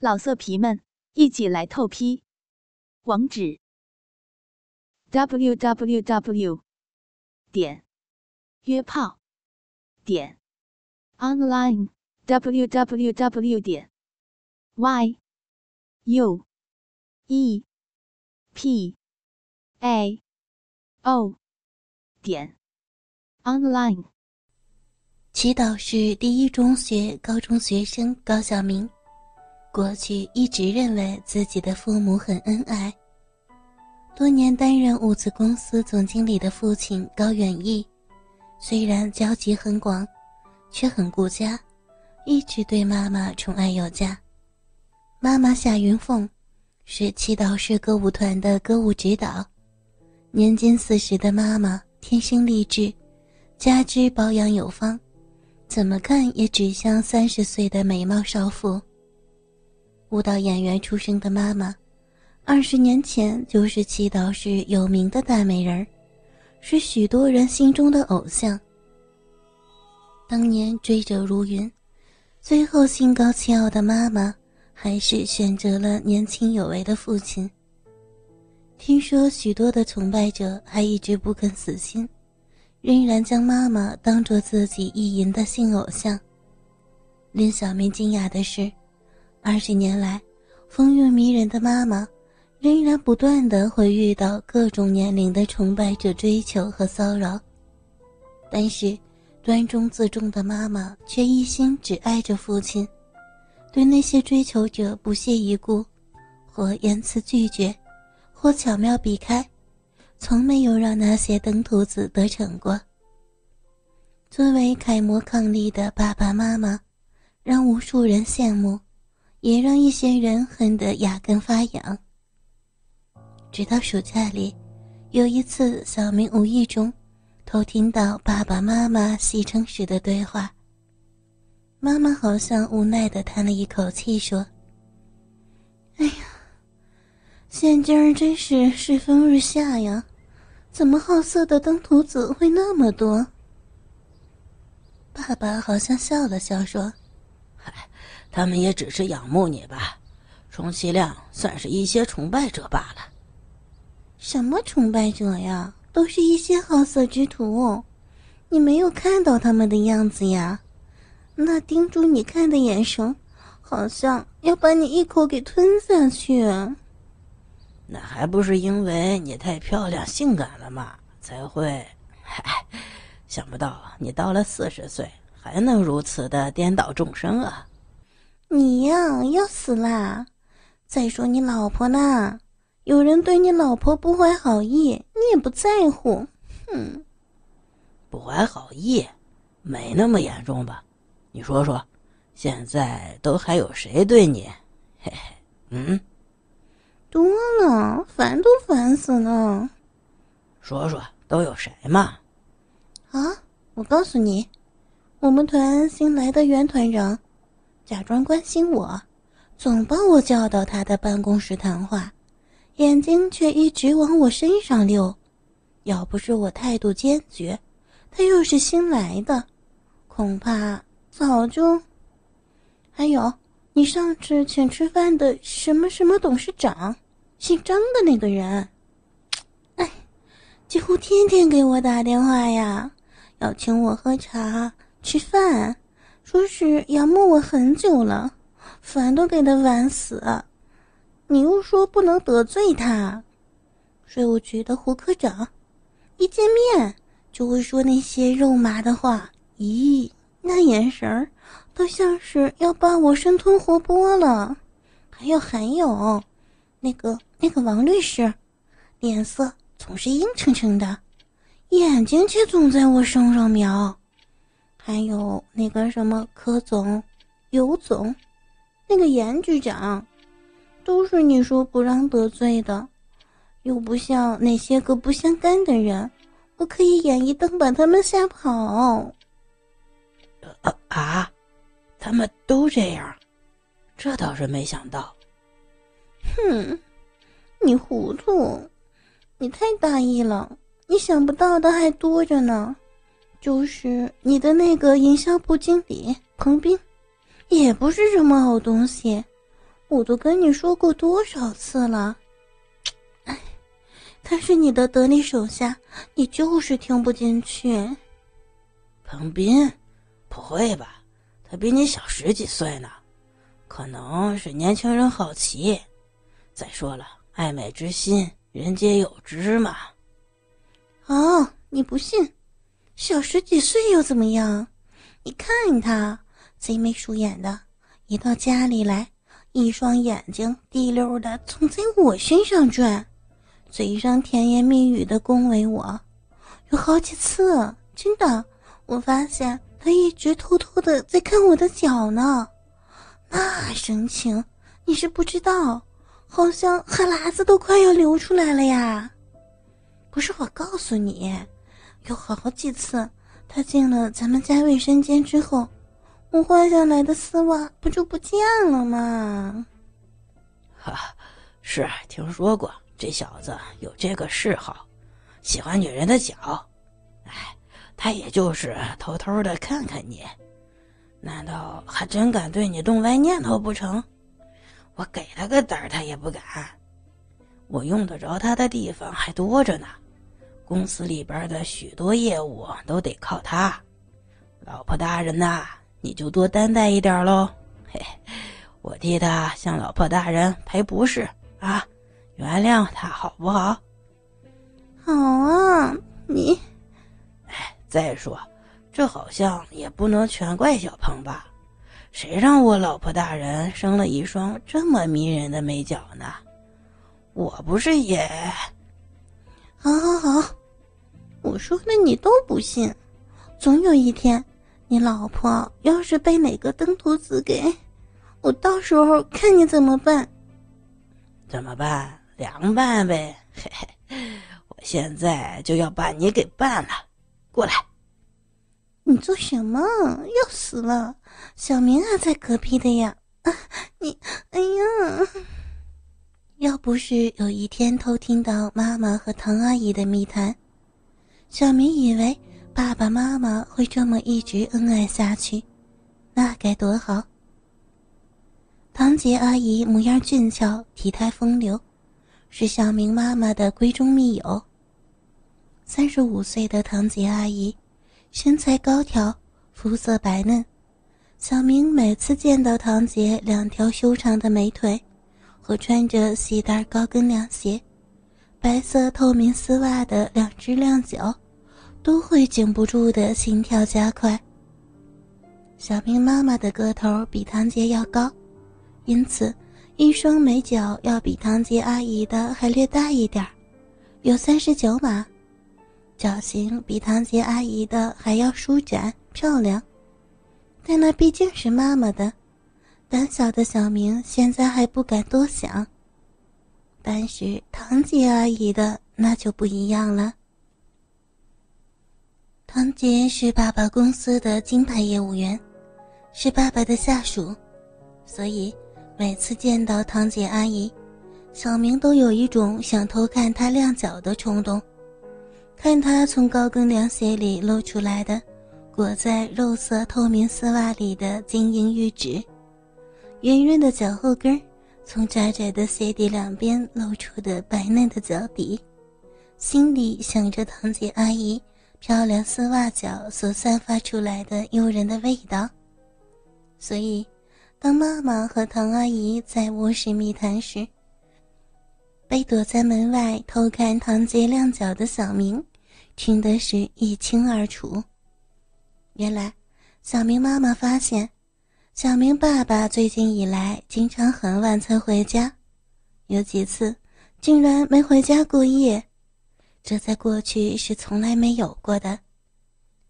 老色皮们，一起来透批！网址：w w w 点约炮点 online w w w 点 y u e p a o 点 online。祈祷是第一中学高中学生高晓明。过去一直认为自己的父母很恩爱。多年担任物资公司总经理的父亲高远义，虽然交际很广，却很顾家，一直对妈妈宠爱有加。妈妈夏云凤，是祈祷市歌舞团的歌舞指导。年近四十的妈妈天生丽质，加之保养有方，怎么看也只像三十岁的美貌少妇。舞蹈演员出生的妈妈，二十年前就是祈祷市有名的大美人儿，是许多人心中的偶像。当年追者如云，最后心高气傲的妈妈，还是选择了年轻有为的父亲。听说许多的崇拜者还一直不肯死心，仍然将妈妈当做自己意淫的性偶像。令小明惊讶的是。二十年来，风韵迷人的妈妈，仍然不断的会遇到各种年龄的崇拜者追求和骚扰。但是，端庄自重的妈妈却一心只爱着父亲，对那些追求者不屑一顾，或言辞拒绝，或巧妙避开，从没有让那些登徒子得逞过。作为楷模伉俪的爸爸妈妈，让无数人羡慕。也让一些人恨得牙根发痒。直到暑假里，有一次，小明无意中偷听到爸爸妈妈戏称时的对话。妈妈好像无奈的叹了一口气，说：“哎呀，现今儿真是世风日下呀，怎么好色的登徒子会那么多？”爸爸好像笑了笑，说。他们也只是仰慕你吧，充其量算是一些崇拜者罢了。什么崇拜者呀？都是一些好色之徒，你没有看到他们的样子呀？那盯住你看的眼神，好像要把你一口给吞下去。那还不是因为你太漂亮、性感了吗？才会。嗨，想不到你到了四十岁还能如此的颠倒众生啊！你呀，要死啦！再说你老婆呢？有人对你老婆不怀好意，你也不在乎。哼，不怀好意，没那么严重吧？你说说，现在都还有谁对你？嘿嘿，嗯，多了，烦都烦死了。说说都有谁嘛？啊，我告诉你，我们团新来的袁团长。假装关心我，总把我叫到他的办公室谈话，眼睛却一直往我身上溜。要不是我态度坚决，他又是新来的，恐怕早就……还有，你上次请吃饭的什么什么董事长，姓张的那个人，哎，几乎天天给我打电话呀，要请我喝茶吃饭。说是仰慕我很久了，烦都给他晚死。你又说不能得罪他，税务局的胡科长，一见面就会说那些肉麻的话。咦，那眼神儿都像是要把我生吞活剥了。还有还有，那个那个王律师，脸色总是阴沉沉的，眼睛却总在我身上瞄。还有那个什么柯总、尤总，那个严局长，都是你说不让得罪的，又不像那些个不相干的人，我可以眼一瞪把他们吓跑。啊啊！他们都这样，这倒是没想到。哼，你糊涂，你太大意了，你想不到的还多着呢。就是你的那个营销部经理彭斌，也不是什么好东西，我都跟你说过多少次了。哎，他是你的得力手下，你就是听不进去。彭斌，不会吧？他比你小十几岁呢，可能是年轻人好奇。再说了，爱美之心，人皆有之嘛。哦，你不信？小十几岁又怎么样？你看他贼眉鼠眼的，一到家里来，一双眼睛滴溜的总在我身上转，嘴上甜言蜜语的恭维我，有好几次，真的，我发现他一直偷偷的在看我的脚呢，那神情你是不知道，好像哈喇子都快要流出来了呀。不是我告诉你，有好几次，他进了咱们家卫生间之后，我换下来的丝袜不就不见了吗？哈，是听说过这小子有这个嗜好，喜欢女人的脚。哎，他也就是偷偷的看看你，难道还真敢对你动歪念头不成？我给他个胆儿，他也不敢。我用得着他的地方还多着呢。公司里边的许多业务都得靠他，老婆大人呐，你就多担待一点喽。嘿，我替他向老婆大人赔不是啊，原谅他好不好？好啊，你，哎，再说，这好像也不能全怪小鹏吧？谁让我老婆大人生了一双这么迷人的美脚呢？我不是也……好好好。我说的你都不信，总有一天，你老婆要是被哪个登徒子给，我到时候看你怎么办。怎么办？凉拌呗！嘿嘿，我现在就要把你给办了，过来。你做什么？要死了！小明还在隔壁的呀！啊，你，哎呀！要不是有一天偷听到妈妈和唐阿姨的密谈。小明以为爸爸妈妈会这么一直恩爱下去，那该多好。唐杰阿姨模样俊俏，体态风流，是小明妈妈的闺中密友。三十五岁的唐杰阿姨，身材高挑，肤色白嫩。小明每次见到唐姐两条修长的美腿，和穿着细带高跟凉鞋。白色透明丝袜的两只亮脚，都会禁不住的心跳加快。小明妈妈的个头比堂姐要高，因此一双美脚要比堂姐阿姨的还略大一点有三十九码，脚型比堂姐阿姨的还要舒展漂亮。但那毕竟是妈妈的，胆小的小明现在还不敢多想。但是堂姐阿姨的那就不一样了。堂姐是爸爸公司的金牌业务员，是爸爸的下属，所以每次见到堂姐阿姨，小明都有一种想偷看她亮脚的冲动，看她从高跟凉鞋里露出来的裹在肉色透明丝袜里的晶莹玉指，圆润的脚后跟从窄窄的鞋底两边露出的白嫩的脚底，心里想着堂姐阿姨漂亮丝袜脚所散发出来的诱人的味道。所以，当妈妈和唐阿姨在卧室密谈时，被躲在门外偷看堂姐亮脚的小明，听得是一清二楚。原来，小明妈妈发现。小明爸爸最近以来经常很晚才回家，有几次竟然没回家过夜，这在过去是从来没有过的。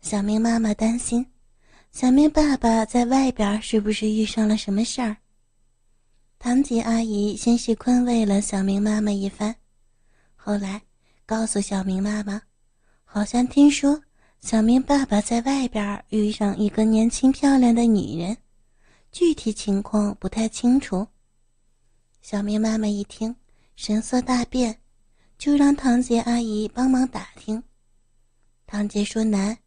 小明妈妈担心，小明爸爸在外边是不是遇上了什么事儿？堂姐阿姨先是宽慰了小明妈妈一番，后来告诉小明妈妈，好像听说小明爸爸在外边遇上一个年轻漂亮的女人。具体情况不太清楚。小明妈妈一听，神色大变，就让堂姐阿姨帮忙打听。堂姐说难，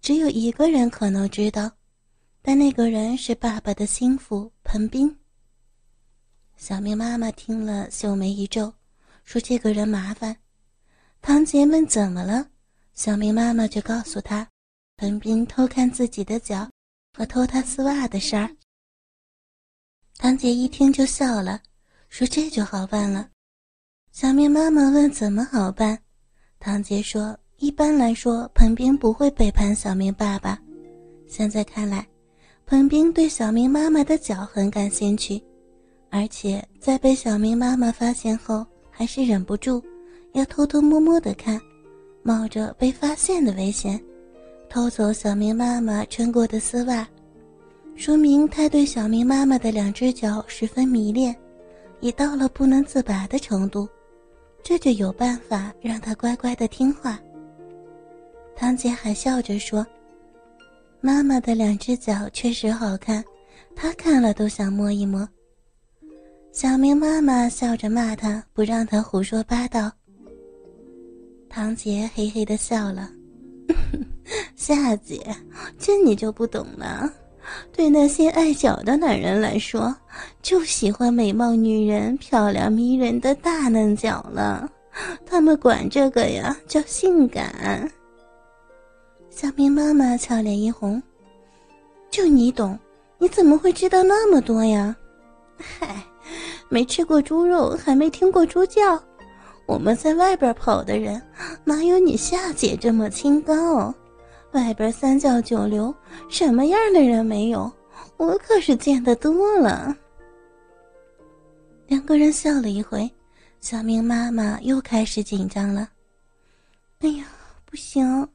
只有一个人可能知道，但那个人是爸爸的心腹彭斌。小明妈妈听了，秀眉一皱，说：“这个人麻烦。”堂姐问：“怎么了？”小明妈妈就告诉他：“彭斌偷看自己的脚和偷他丝袜的事儿。”堂姐一听就笑了，说：“这就好办了。”小明妈妈问：“怎么好办？”堂姐说：“一般来说，彭斌不会背叛小明爸爸。现在看来，彭斌对小明妈妈的脚很感兴趣。”而且在被小明妈妈发现后，还是忍不住要偷偷摸摸的看，冒着被发现的危险，偷走小明妈妈穿过的丝袜，说明他对小明妈妈的两只脚十分迷恋，已到了不能自拔的程度，这就有办法让他乖乖的听话。堂姐还笑着说：“妈妈的两只脚确实好看，她看了都想摸一摸。”小明妈妈笑着骂他，不让他胡说八道。堂姐嘿嘿的笑了：“ 夏姐，这你就不懂了。对那些爱脚的男人来说，就喜欢美貌女人、漂亮迷人的大嫩脚了。他们管这个呀叫性感。”小明妈妈俏脸一红：“就你懂？你怎么会知道那么多呀？”嗨。没吃过猪肉，还没听过猪叫。我们在外边跑的人，哪有你夏姐这么清高？外边三教九流，什么样的人没有？我可是见得多了。两个人笑了一回，小明妈妈又开始紧张了。哎呀，不行！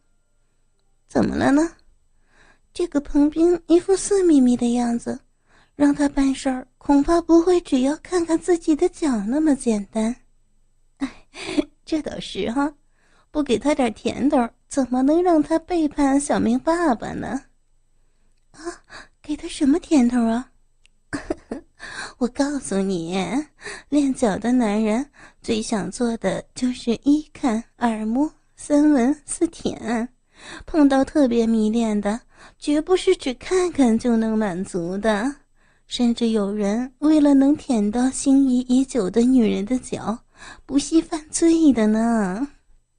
怎么了呢？这个彭斌一副色眯眯的样子。让他办事儿，恐怕不会只要看看自己的脚那么简单。哎，这倒是哈，不给他点甜头，怎么能让他背叛小明爸爸呢？啊，给他什么甜头啊？我告诉你，练脚的男人最想做的就是一看、二摸、三闻、四舔，碰到特别迷恋的，绝不是只看看就能满足的。甚至有人为了能舔到心仪已久的女人的脚，不惜犯罪的呢。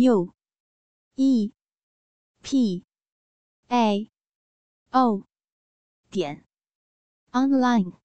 u e p a o 点。Online。